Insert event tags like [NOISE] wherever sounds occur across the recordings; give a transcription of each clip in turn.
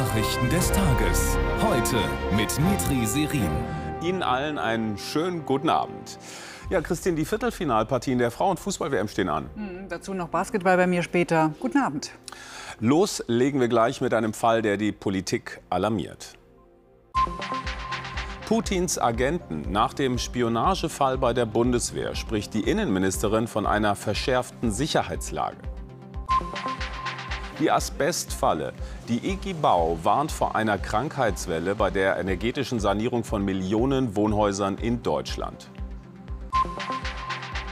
Nachrichten des Tages. Heute mit Mitri Serin. Ihnen allen einen schönen guten Abend. Ja, Christine, die Viertelfinalpartien der Frauenfußball-WM stehen an. Mhm, dazu noch Basketball bei mir später. Guten Abend. Los legen wir gleich mit einem Fall, der die Politik alarmiert. Putins Agenten. Nach dem Spionagefall bei der Bundeswehr spricht die Innenministerin von einer verschärften Sicherheitslage. Die Asbestfalle. Die EG Bau warnt vor einer Krankheitswelle bei der energetischen Sanierung von Millionen Wohnhäusern in Deutschland.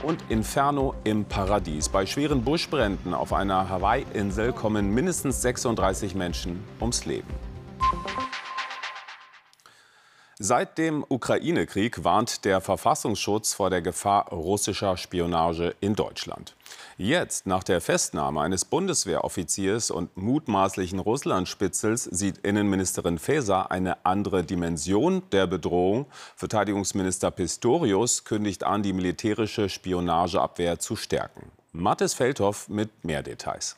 Und Inferno im Paradies. Bei schweren Buschbränden auf einer Hawaii-Insel kommen mindestens 36 Menschen ums Leben. Seit dem Ukraine-Krieg warnt der Verfassungsschutz vor der Gefahr russischer Spionage in Deutschland. Jetzt, nach der Festnahme eines Bundeswehroffiziers und mutmaßlichen Russlandspitzels, sieht Innenministerin Faeser eine andere Dimension der Bedrohung. Verteidigungsminister Pistorius kündigt an, die militärische Spionageabwehr zu stärken. Mathis Feldhoff mit mehr Details.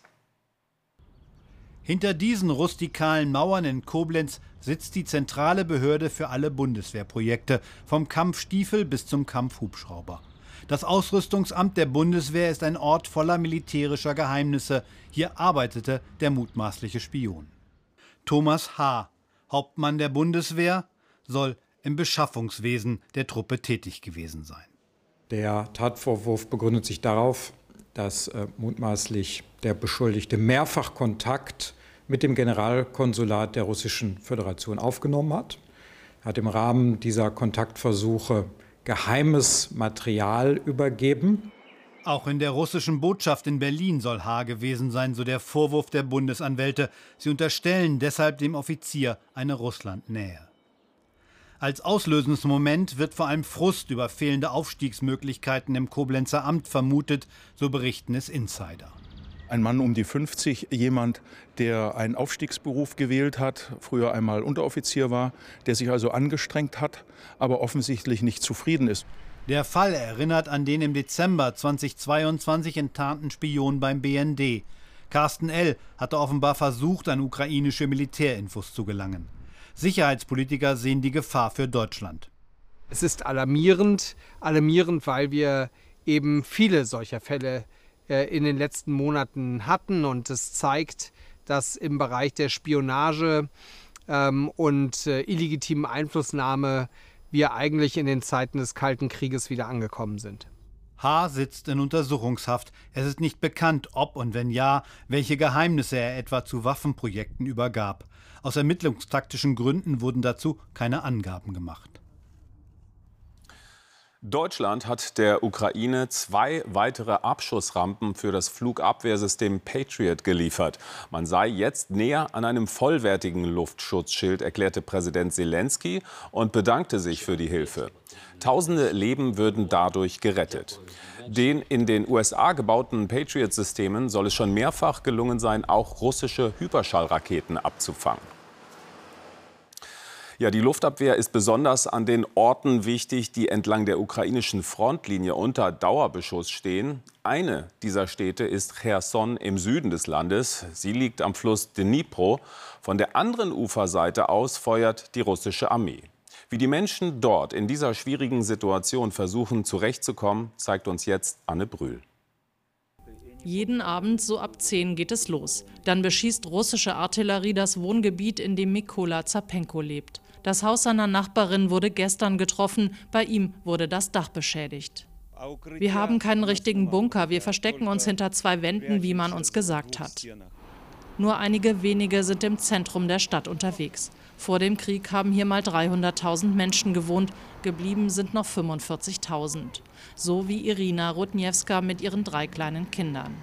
Hinter diesen rustikalen Mauern in Koblenz sitzt die zentrale Behörde für alle Bundeswehrprojekte, vom Kampfstiefel bis zum Kampfhubschrauber. Das Ausrüstungsamt der Bundeswehr ist ein Ort voller militärischer Geheimnisse. Hier arbeitete der mutmaßliche Spion. Thomas H., Hauptmann der Bundeswehr, soll im Beschaffungswesen der Truppe tätig gewesen sein. Der Tatvorwurf begründet sich darauf, dass äh, mutmaßlich der Beschuldigte mehrfach Kontakt mit dem Generalkonsulat der Russischen Föderation aufgenommen hat. Er hat im Rahmen dieser Kontaktversuche geheimes Material übergeben. Auch in der russischen Botschaft in Berlin soll H. gewesen sein, so der Vorwurf der Bundesanwälte. Sie unterstellen deshalb dem Offizier eine Russlandnähe. Als auslösendes Moment wird vor allem Frust über fehlende Aufstiegsmöglichkeiten im Koblenzer Amt vermutet, so berichten es Insider. Ein Mann um die 50, jemand, der einen Aufstiegsberuf gewählt hat, früher einmal Unteroffizier war, der sich also angestrengt hat, aber offensichtlich nicht zufrieden ist. Der Fall erinnert an den im Dezember 2022 enttarnten Spion beim BND. Carsten L. hatte offenbar versucht, an ukrainische Militärinfos zu gelangen. Sicherheitspolitiker sehen die Gefahr für Deutschland. Es ist alarmierend, alarmierend, weil wir eben viele solcher Fälle in den letzten Monaten hatten und es zeigt, dass im Bereich der Spionage ähm, und äh, illegitimen Einflussnahme wir eigentlich in den Zeiten des Kalten Krieges wieder angekommen sind. H. sitzt in Untersuchungshaft. Es ist nicht bekannt, ob und wenn ja, welche Geheimnisse er etwa zu Waffenprojekten übergab. Aus ermittlungstaktischen Gründen wurden dazu keine Angaben gemacht. Deutschland hat der Ukraine zwei weitere Abschussrampen für das Flugabwehrsystem Patriot geliefert. Man sei jetzt näher an einem vollwertigen Luftschutzschild, erklärte Präsident Zelensky und bedankte sich für die Hilfe. Tausende Leben würden dadurch gerettet. Den in den USA gebauten Patriot-Systemen soll es schon mehrfach gelungen sein, auch russische Hyperschallraketen abzufangen. Ja, die Luftabwehr ist besonders an den Orten wichtig, die entlang der ukrainischen Frontlinie unter Dauerbeschuss stehen. Eine dieser Städte ist Cherson im Süden des Landes. Sie liegt am Fluss Dnipro. Von der anderen Uferseite aus feuert die russische Armee. Wie die Menschen dort in dieser schwierigen Situation versuchen zurechtzukommen, zeigt uns jetzt Anne Brühl. Jeden Abend so ab 10 geht es los. Dann beschießt russische Artillerie das Wohngebiet, in dem Mikola Zapenko lebt. Das Haus seiner Nachbarin wurde gestern getroffen, bei ihm wurde das Dach beschädigt. Wir haben keinen richtigen Bunker, wir verstecken uns hinter zwei Wänden, wie man uns gesagt hat. Nur einige wenige sind im Zentrum der Stadt unterwegs. Vor dem Krieg haben hier mal 300.000 Menschen gewohnt, geblieben sind noch 45.000. So wie Irina Rudniewska mit ihren drei kleinen Kindern.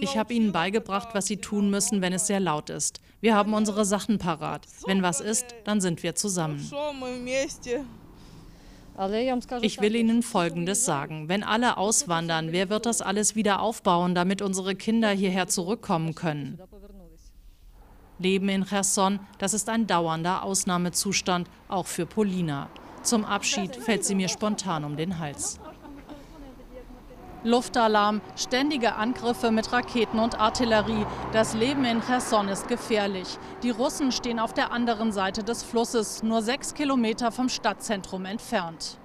Ich habe ihnen beigebracht, was sie tun müssen, wenn es sehr laut ist. Wir haben unsere Sachen parat. Wenn was ist, dann sind wir zusammen. Ich will Ihnen Folgendes sagen. Wenn alle auswandern, wer wird das alles wieder aufbauen, damit unsere Kinder hierher zurückkommen können? Leben in Cherson, das ist ein dauernder Ausnahmezustand, auch für Polina. Zum Abschied fällt sie mir spontan um den Hals. Luftalarm, ständige Angriffe mit Raketen und Artillerie. Das Leben in Cherson ist gefährlich. Die Russen stehen auf der anderen Seite des Flusses, nur sechs Kilometer vom Stadtzentrum entfernt.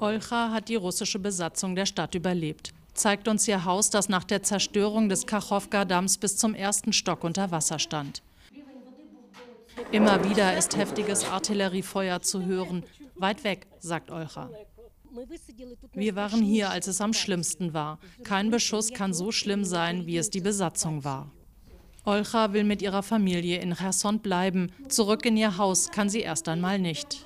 Olcha hat die russische Besatzung der Stadt überlebt. Zeigt uns ihr Haus, das nach der Zerstörung des Kachowka-Damms bis zum ersten Stock unter Wasser stand. Immer wieder ist heftiges Artilleriefeuer zu hören. Weit weg, sagt Olcha. Wir waren hier, als es am schlimmsten war. Kein Beschuss kann so schlimm sein, wie es die Besatzung war. Olcha will mit ihrer Familie in Cherson bleiben. Zurück in ihr Haus kann sie erst einmal nicht.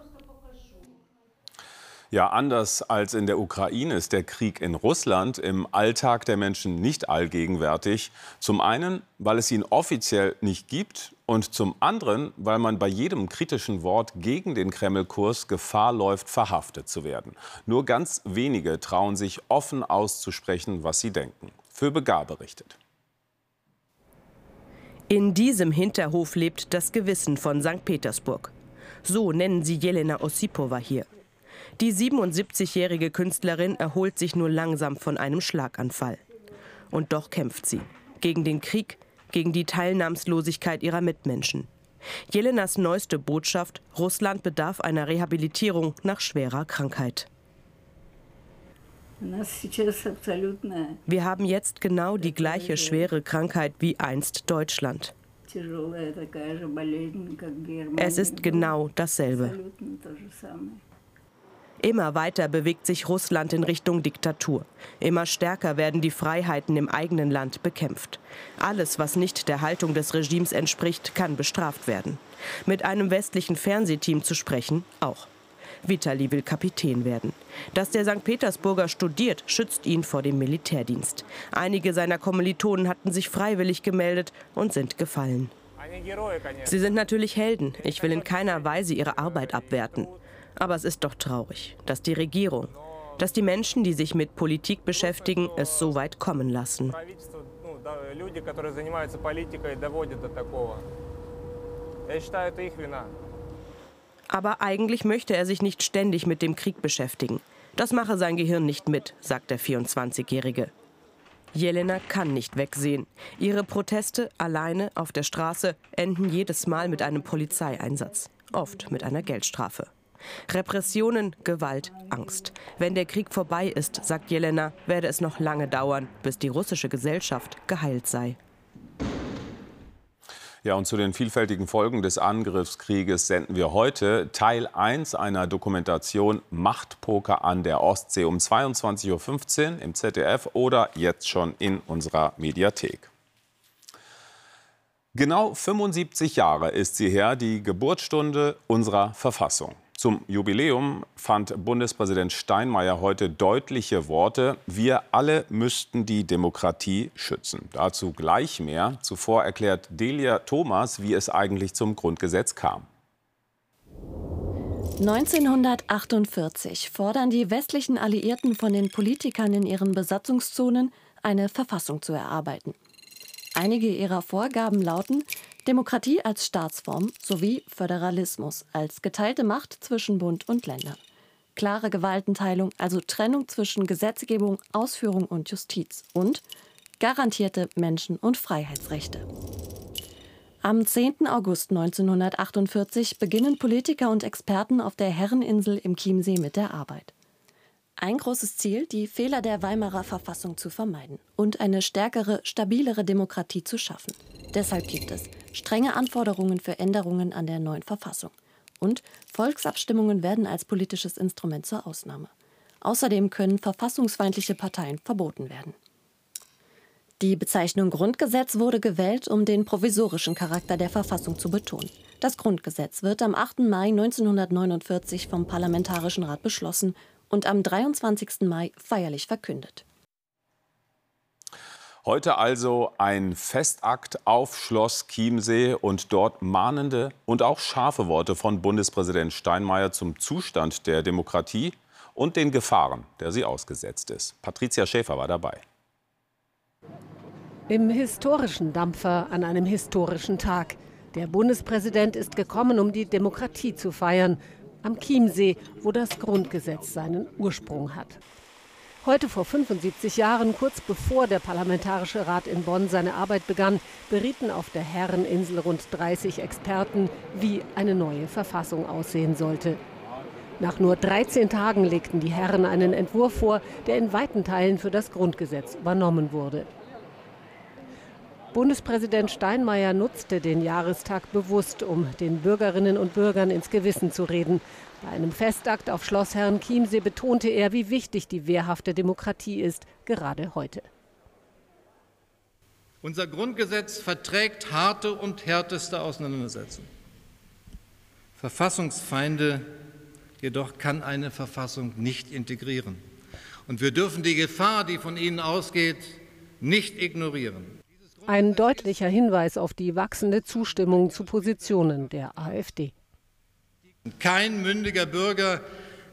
Ja, anders als in der Ukraine ist der Krieg in Russland im Alltag der Menschen nicht allgegenwärtig. Zum einen, weil es ihn offiziell nicht gibt und zum anderen, weil man bei jedem kritischen Wort gegen den Kreml-Kurs Gefahr läuft, verhaftet zu werden. Nur ganz wenige trauen sich offen auszusprechen, was sie denken. Für Begar berichtet. In diesem Hinterhof lebt das Gewissen von St. Petersburg. So nennen sie Jelena Osipova hier. Die 77-jährige Künstlerin erholt sich nur langsam von einem Schlaganfall. Und doch kämpft sie gegen den Krieg, gegen die Teilnahmslosigkeit ihrer Mitmenschen. Jelenas neueste Botschaft, Russland bedarf einer Rehabilitierung nach schwerer Krankheit. Wir haben jetzt genau die gleiche schwere Krankheit wie einst Deutschland. Es ist genau dasselbe. Immer weiter bewegt sich Russland in Richtung Diktatur. Immer stärker werden die Freiheiten im eigenen Land bekämpft. Alles, was nicht der Haltung des Regimes entspricht, kann bestraft werden. Mit einem westlichen Fernsehteam zu sprechen, auch. Vitali will Kapitän werden. Dass der St. Petersburger studiert, schützt ihn vor dem Militärdienst. Einige seiner Kommilitonen hatten sich freiwillig gemeldet und sind gefallen. Sie sind natürlich Helden. Ich will in keiner Weise ihre Arbeit abwerten. Aber es ist doch traurig, dass die Regierung, dass die Menschen, die sich mit Politik beschäftigen, es so weit kommen lassen. Aber eigentlich möchte er sich nicht ständig mit dem Krieg beschäftigen. Das mache sein Gehirn nicht mit, sagt der 24-Jährige. Jelena kann nicht wegsehen. Ihre Proteste alleine auf der Straße enden jedes Mal mit einem Polizeieinsatz, oft mit einer Geldstrafe. Repressionen, Gewalt, Angst. Wenn der Krieg vorbei ist, sagt Jelena, werde es noch lange dauern, bis die russische Gesellschaft geheilt sei. Ja, und zu den vielfältigen Folgen des Angriffskrieges senden wir heute Teil 1 einer Dokumentation Machtpoker an der Ostsee um 22.15 Uhr im ZDF oder jetzt schon in unserer Mediathek. Genau 75 Jahre ist sie her, die Geburtsstunde unserer Verfassung. Zum Jubiläum fand Bundespräsident Steinmeier heute deutliche Worte. Wir alle müssten die Demokratie schützen. Dazu gleich mehr. Zuvor erklärt Delia Thomas, wie es eigentlich zum Grundgesetz kam. 1948 fordern die westlichen Alliierten von den Politikern in ihren Besatzungszonen, eine Verfassung zu erarbeiten. Einige ihrer Vorgaben lauten Demokratie als Staatsform sowie Föderalismus als geteilte Macht zwischen Bund und Ländern. Klare Gewaltenteilung, also Trennung zwischen Gesetzgebung, Ausführung und Justiz und garantierte Menschen- und Freiheitsrechte. Am 10. August 1948 beginnen Politiker und Experten auf der Herreninsel im Chiemsee mit der Arbeit. Ein großes Ziel, die Fehler der Weimarer Verfassung zu vermeiden und eine stärkere, stabilere Demokratie zu schaffen. Deshalb gibt es strenge Anforderungen für Änderungen an der neuen Verfassung. Und Volksabstimmungen werden als politisches Instrument zur Ausnahme. Außerdem können verfassungsfeindliche Parteien verboten werden. Die Bezeichnung Grundgesetz wurde gewählt, um den provisorischen Charakter der Verfassung zu betonen. Das Grundgesetz wird am 8. Mai 1949 vom Parlamentarischen Rat beschlossen und am 23. Mai feierlich verkündet. Heute also ein Festakt auf Schloss Chiemsee und dort mahnende und auch scharfe Worte von Bundespräsident Steinmeier zum Zustand der Demokratie und den Gefahren, der sie ausgesetzt ist. Patricia Schäfer war dabei. Im historischen Dampfer an einem historischen Tag. Der Bundespräsident ist gekommen, um die Demokratie zu feiern. Am Chiemsee, wo das Grundgesetz seinen Ursprung hat. Heute vor 75 Jahren, kurz bevor der Parlamentarische Rat in Bonn seine Arbeit begann, berieten auf der Herreninsel rund 30 Experten, wie eine neue Verfassung aussehen sollte. Nach nur 13 Tagen legten die Herren einen Entwurf vor, der in weiten Teilen für das Grundgesetz übernommen wurde. Bundespräsident Steinmeier nutzte den Jahrestag bewusst, um den Bürgerinnen und Bürgern ins Gewissen zu reden. Bei einem Festakt auf Schloss Herrenchiemsee betonte er, wie wichtig die wehrhafte Demokratie ist, gerade heute. Unser Grundgesetz verträgt harte und härteste Auseinandersetzungen. Verfassungsfeinde jedoch kann eine Verfassung nicht integrieren. Und wir dürfen die Gefahr, die von ihnen ausgeht, nicht ignorieren. Ein deutlicher Hinweis auf die wachsende Zustimmung zu Positionen der AfD. Kein mündiger Bürger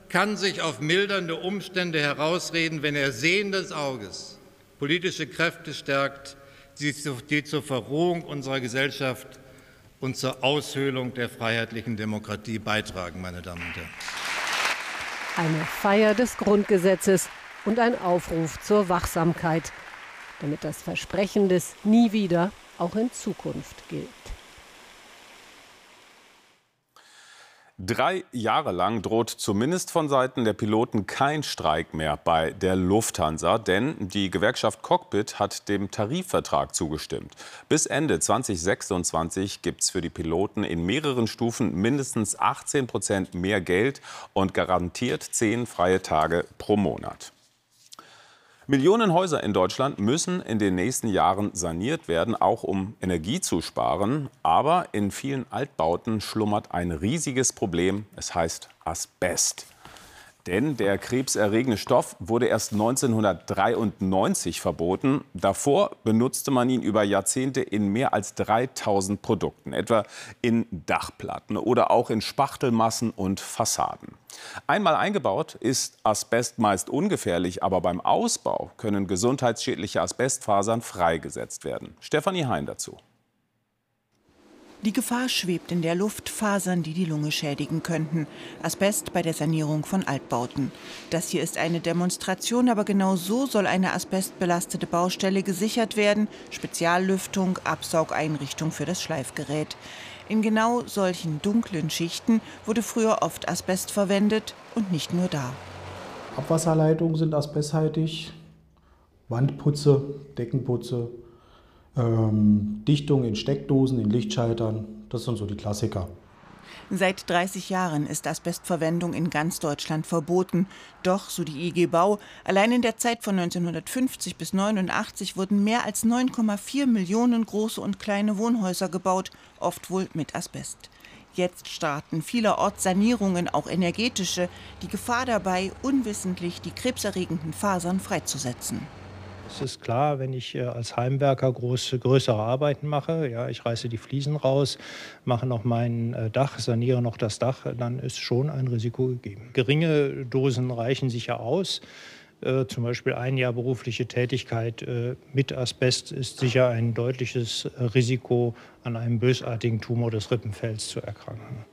kann sich auf mildernde Umstände herausreden, wenn er sehendes Auges politische Kräfte stärkt, die zur Verrohung unserer Gesellschaft und zur Aushöhlung der freiheitlichen Demokratie beitragen, meine Damen und Herren. Eine Feier des Grundgesetzes und ein Aufruf zur Wachsamkeit, damit das Versprechen des Nie wieder auch in Zukunft gilt. Drei Jahre lang droht zumindest von Seiten der Piloten kein Streik mehr bei der Lufthansa, denn die Gewerkschaft Cockpit hat dem Tarifvertrag zugestimmt. Bis Ende 2026 gibt es für die Piloten in mehreren Stufen mindestens 18 Prozent mehr Geld und garantiert zehn freie Tage pro Monat. Millionen Häuser in Deutschland müssen in den nächsten Jahren saniert werden, auch um Energie zu sparen. Aber in vielen Altbauten schlummert ein riesiges Problem. Es heißt Asbest. Denn der krebserregende Stoff wurde erst 1993 verboten. Davor benutzte man ihn über Jahrzehnte in mehr als 3000 Produkten, etwa in Dachplatten oder auch in Spachtelmassen und Fassaden. Einmal eingebaut ist Asbest meist ungefährlich, aber beim Ausbau können gesundheitsschädliche Asbestfasern freigesetzt werden. Stefanie Hein dazu. Die Gefahr schwebt in der Luft, Fasern, die die Lunge schädigen könnten. Asbest bei der Sanierung von Altbauten. Das hier ist eine Demonstration, aber genau so soll eine asbestbelastete Baustelle gesichert werden. Speziallüftung, Absaugeinrichtung für das Schleifgerät. In genau solchen dunklen Schichten wurde früher oft Asbest verwendet und nicht nur da. Abwasserleitungen sind asbesthaltig, Wandputze, Deckenputze, ähm, Dichtung in Steckdosen, in Lichtschaltern, das sind so die Klassiker. Seit 30 Jahren ist Asbestverwendung in ganz Deutschland verboten. Doch, so die IG Bau, allein in der Zeit von 1950 bis 1989 wurden mehr als 9,4 Millionen große und kleine Wohnhäuser gebaut, oft wohl mit Asbest. Jetzt starten vielerorts Sanierungen, auch energetische, die Gefahr dabei, unwissentlich die krebserregenden Fasern freizusetzen. Es ist klar, wenn ich äh, als Heimwerker große, größere Arbeiten mache, ja, ich reiße die Fliesen raus, mache noch mein äh, Dach, saniere noch das Dach, dann ist schon ein Risiko gegeben. Geringe Dosen reichen sicher aus. Äh, zum Beispiel ein Jahr berufliche Tätigkeit äh, mit Asbest ist sicher ein deutliches äh, Risiko, an einem bösartigen Tumor des Rippenfells zu erkranken.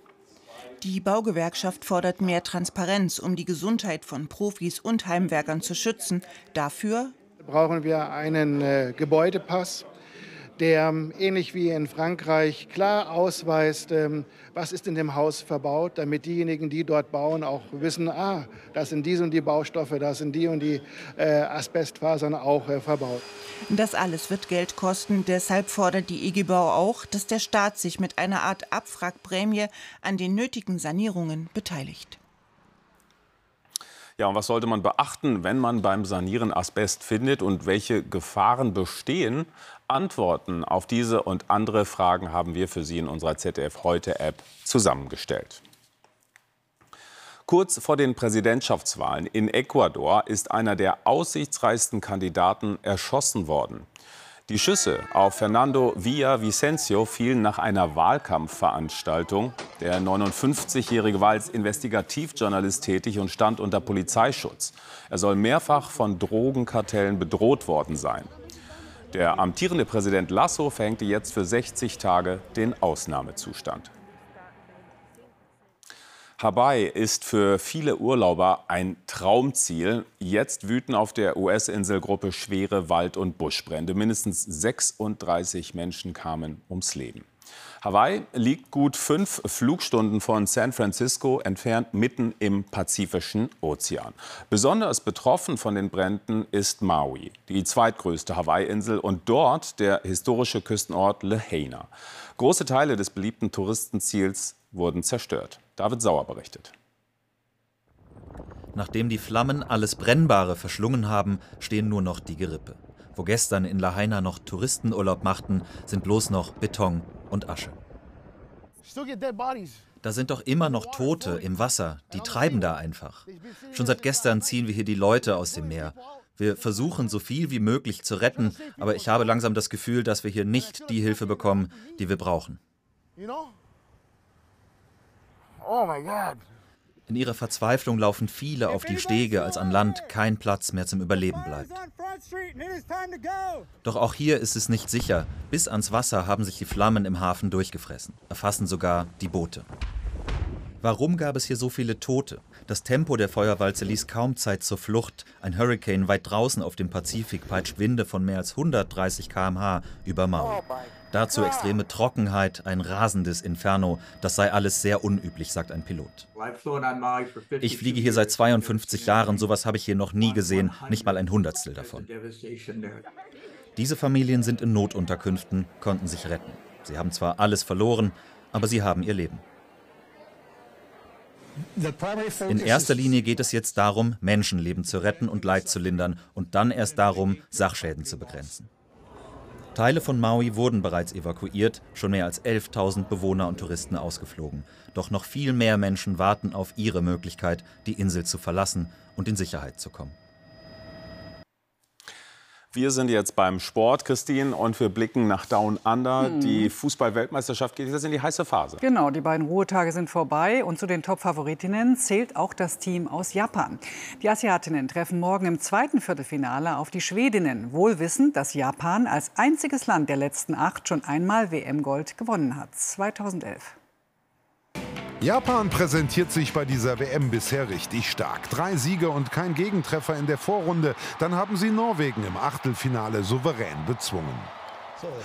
Die Baugewerkschaft fordert mehr Transparenz, um die Gesundheit von Profis und Heimwerkern zu schützen. Dafür brauchen wir einen äh, Gebäudepass, der ähm, ähnlich wie in Frankreich klar ausweist, ähm, was ist in dem Haus verbaut, damit diejenigen, die dort bauen, auch wissen, ah, das sind diese und die Baustoffe, das sind die und die äh, Asbestfasern auch äh, verbaut. Das alles wird Geld kosten. Deshalb fordert die IG Bau auch, dass der Staat sich mit einer Art Abfragprämie an den nötigen Sanierungen beteiligt. Ja, und was sollte man beachten, wenn man beim Sanieren Asbest findet und welche Gefahren bestehen? Antworten auf diese und andere Fragen haben wir für Sie in unserer ZDF Heute App zusammengestellt. Kurz vor den Präsidentschaftswahlen in Ecuador ist einer der aussichtsreichsten Kandidaten erschossen worden. Die Schüsse auf Fernando Vicencio fielen nach einer Wahlkampfveranstaltung. Der 59-Jährige war als Investigativjournalist tätig und stand unter Polizeischutz. Er soll mehrfach von Drogenkartellen bedroht worden sein. Der amtierende Präsident Lasso verhängte jetzt für 60 Tage den Ausnahmezustand. Hawaii ist für viele Urlauber ein Traumziel. Jetzt wüten auf der US-Inselgruppe schwere Wald- und Buschbrände. Mindestens 36 Menschen kamen ums Leben. Hawaii liegt gut fünf Flugstunden von San Francisco entfernt, mitten im Pazifischen Ozean. Besonders betroffen von den Bränden ist Maui, die zweitgrößte Hawaii-Insel und dort der historische Küstenort Lahaina. Große Teile des beliebten Touristenziels wurden zerstört. David Sauer berichtet. Nachdem die Flammen alles Brennbare verschlungen haben, stehen nur noch die Gerippe. Wo gestern in Lahaina noch Touristenurlaub machten, sind bloß noch Beton und Asche. Da sind doch immer noch Tote im Wasser, die treiben da einfach. Schon seit gestern ziehen wir hier die Leute aus dem Meer. Wir versuchen so viel wie möglich zu retten, aber ich habe langsam das Gefühl, dass wir hier nicht die Hilfe bekommen, die wir brauchen. Oh my God. In ihrer Verzweiflung laufen viele auf die Stege, als an Land kein Platz mehr zum Überleben bleibt. Doch auch hier ist es nicht sicher. Bis ans Wasser haben sich die Flammen im Hafen durchgefressen, erfassen sogar die Boote. Warum gab es hier so viele Tote? Das Tempo der Feuerwalze ließ kaum Zeit zur Flucht. Ein Hurricane weit draußen auf dem Pazifik peitscht Winde von mehr als 130 km/h über Maui. Dazu extreme Trockenheit, ein rasendes Inferno. Das sei alles sehr unüblich, sagt ein Pilot. Ich fliege hier seit 52 Jahren, sowas habe ich hier noch nie gesehen, nicht mal ein Hundertstel davon. Diese Familien sind in Notunterkünften, konnten sich retten. Sie haben zwar alles verloren, aber sie haben ihr Leben. In erster Linie geht es jetzt darum, Menschenleben zu retten und Leid zu lindern und dann erst darum, Sachschäden zu begrenzen. Teile von Maui wurden bereits evakuiert, schon mehr als 11.000 Bewohner und Touristen ausgeflogen. Doch noch viel mehr Menschen warten auf ihre Möglichkeit, die Insel zu verlassen und in Sicherheit zu kommen. Wir sind jetzt beim Sport, Christine, und wir blicken nach Down Under. Hm. Die Fußball-Weltmeisterschaft geht jetzt in die heiße Phase. Genau, die beiden Ruhetage sind vorbei und zu den Top-Favoritinnen zählt auch das Team aus Japan. Die Asiatinnen treffen morgen im zweiten Viertelfinale auf die Schwedinnen, wohl wissend, dass Japan als einziges Land der letzten acht schon einmal WM-Gold gewonnen hat, 2011. Japan präsentiert sich bei dieser WM bisher richtig stark. Drei Siege und kein Gegentreffer in der Vorrunde. Dann haben sie Norwegen im Achtelfinale souverän bezwungen.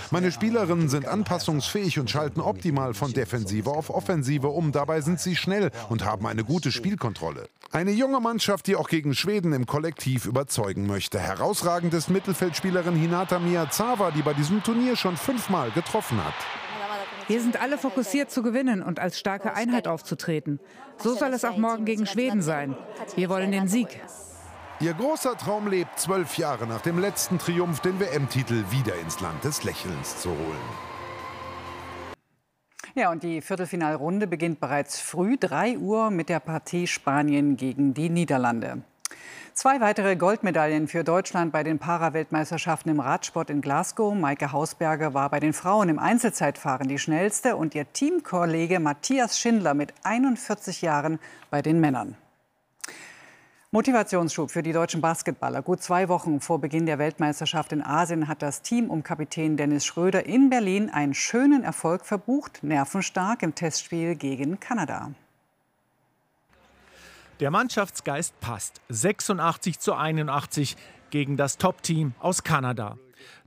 Meine Spielerinnen sind anpassungsfähig und schalten optimal von Defensive auf Offensive um. Dabei sind sie schnell und haben eine gute Spielkontrolle. Eine junge Mannschaft, die auch gegen Schweden im Kollektiv überzeugen möchte. Herausragend ist Mittelfeldspielerin Hinata Miyazawa, die bei diesem Turnier schon fünfmal getroffen hat. Wir sind alle fokussiert zu gewinnen und als starke Einheit aufzutreten. So soll es auch morgen gegen Schweden sein. Wir wollen den Sieg. Ihr großer Traum lebt zwölf Jahre nach dem letzten Triumph, den WM-Titel wieder ins Land des Lächelns zu holen. Ja, und die Viertelfinalrunde beginnt bereits früh, 3 Uhr, mit der Partie Spanien gegen die Niederlande. Zwei weitere Goldmedaillen für Deutschland bei den Para-Weltmeisterschaften im Radsport in Glasgow. Maike Hausberger war bei den Frauen im Einzelzeitfahren die schnellste und ihr Teamkollege Matthias Schindler mit 41 Jahren bei den Männern. Motivationsschub für die deutschen Basketballer. Gut zwei Wochen vor Beginn der Weltmeisterschaft in Asien hat das Team um Kapitän Dennis Schröder in Berlin einen schönen Erfolg verbucht, nervenstark im Testspiel gegen Kanada. Der Mannschaftsgeist passt. 86 zu 81 gegen das Top-Team aus Kanada.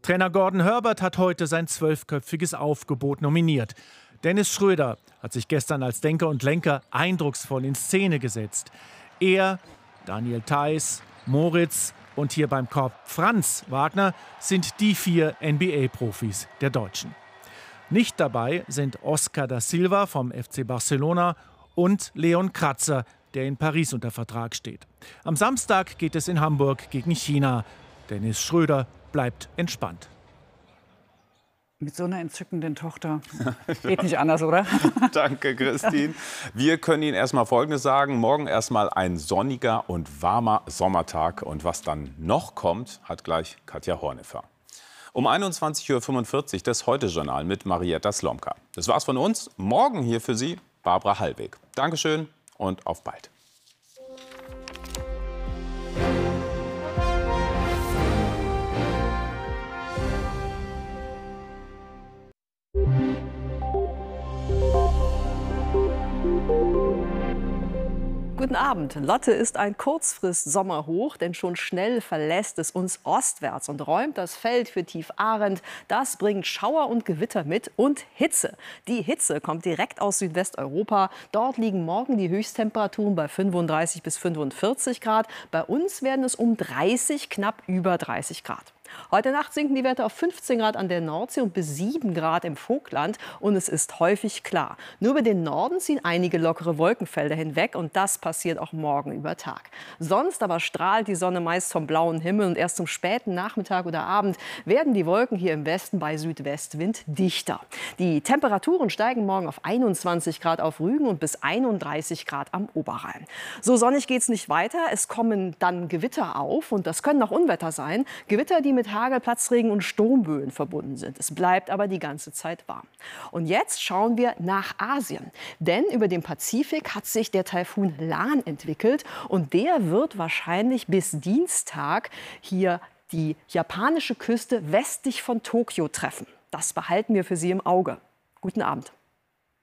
Trainer Gordon Herbert hat heute sein zwölfköpfiges Aufgebot nominiert. Dennis Schröder hat sich gestern als Denker und Lenker eindrucksvoll in Szene gesetzt. Er, Daniel Theiss, Moritz und hier beim Korb Franz Wagner sind die vier NBA-Profis der Deutschen. Nicht dabei sind Oscar da Silva vom FC Barcelona und Leon Kratzer der in Paris unter Vertrag steht. Am Samstag geht es in Hamburg gegen China. Dennis Schröder bleibt entspannt. Mit so einer entzückenden Tochter. Geht nicht anders, oder? [LAUGHS] Danke, Christine. Wir können Ihnen erstmal Folgendes sagen. Morgen erstmal ein sonniger und warmer Sommertag. Und was dann noch kommt, hat gleich Katja Hornefer. Um 21.45 Uhr das Heute-Journal mit Marietta Slomka. Das war's von uns. Morgen hier für Sie Barbara Hallweg. Dankeschön und auf bald. Guten Abend. Lotte ist ein Kurzfrist-Sommerhoch, denn schon schnell verlässt es uns ostwärts und räumt das Feld für Tief Ahrend. Das bringt Schauer und Gewitter mit und Hitze. Die Hitze kommt direkt aus Südwesteuropa. Dort liegen morgen die Höchsttemperaturen bei 35 bis 45 Grad. Bei uns werden es um 30, knapp über 30 Grad. Heute Nacht sinken die Werte auf 15 Grad an der Nordsee und bis 7 Grad im Vogtland. Und es ist häufig klar. Nur über den Norden ziehen einige lockere Wolkenfelder hinweg. Und das passiert auch morgen über Tag. Sonst aber strahlt die Sonne meist vom blauen Himmel. Und erst zum späten Nachmittag oder Abend werden die Wolken hier im Westen bei Südwestwind dichter. Die Temperaturen steigen morgen auf 21 Grad auf Rügen und bis 31 Grad am Oberrhein. So sonnig geht es nicht weiter. Es kommen dann Gewitter auf. Und das können auch Unwetter sein. Gewitter, die mit mit Hagel, Platzregen und Sturmböen verbunden sind. Es bleibt aber die ganze Zeit warm. Und jetzt schauen wir nach Asien. Denn über dem Pazifik hat sich der Taifun Lan entwickelt und der wird wahrscheinlich bis Dienstag hier die japanische Küste westlich von Tokio treffen. Das behalten wir für Sie im Auge. Guten Abend.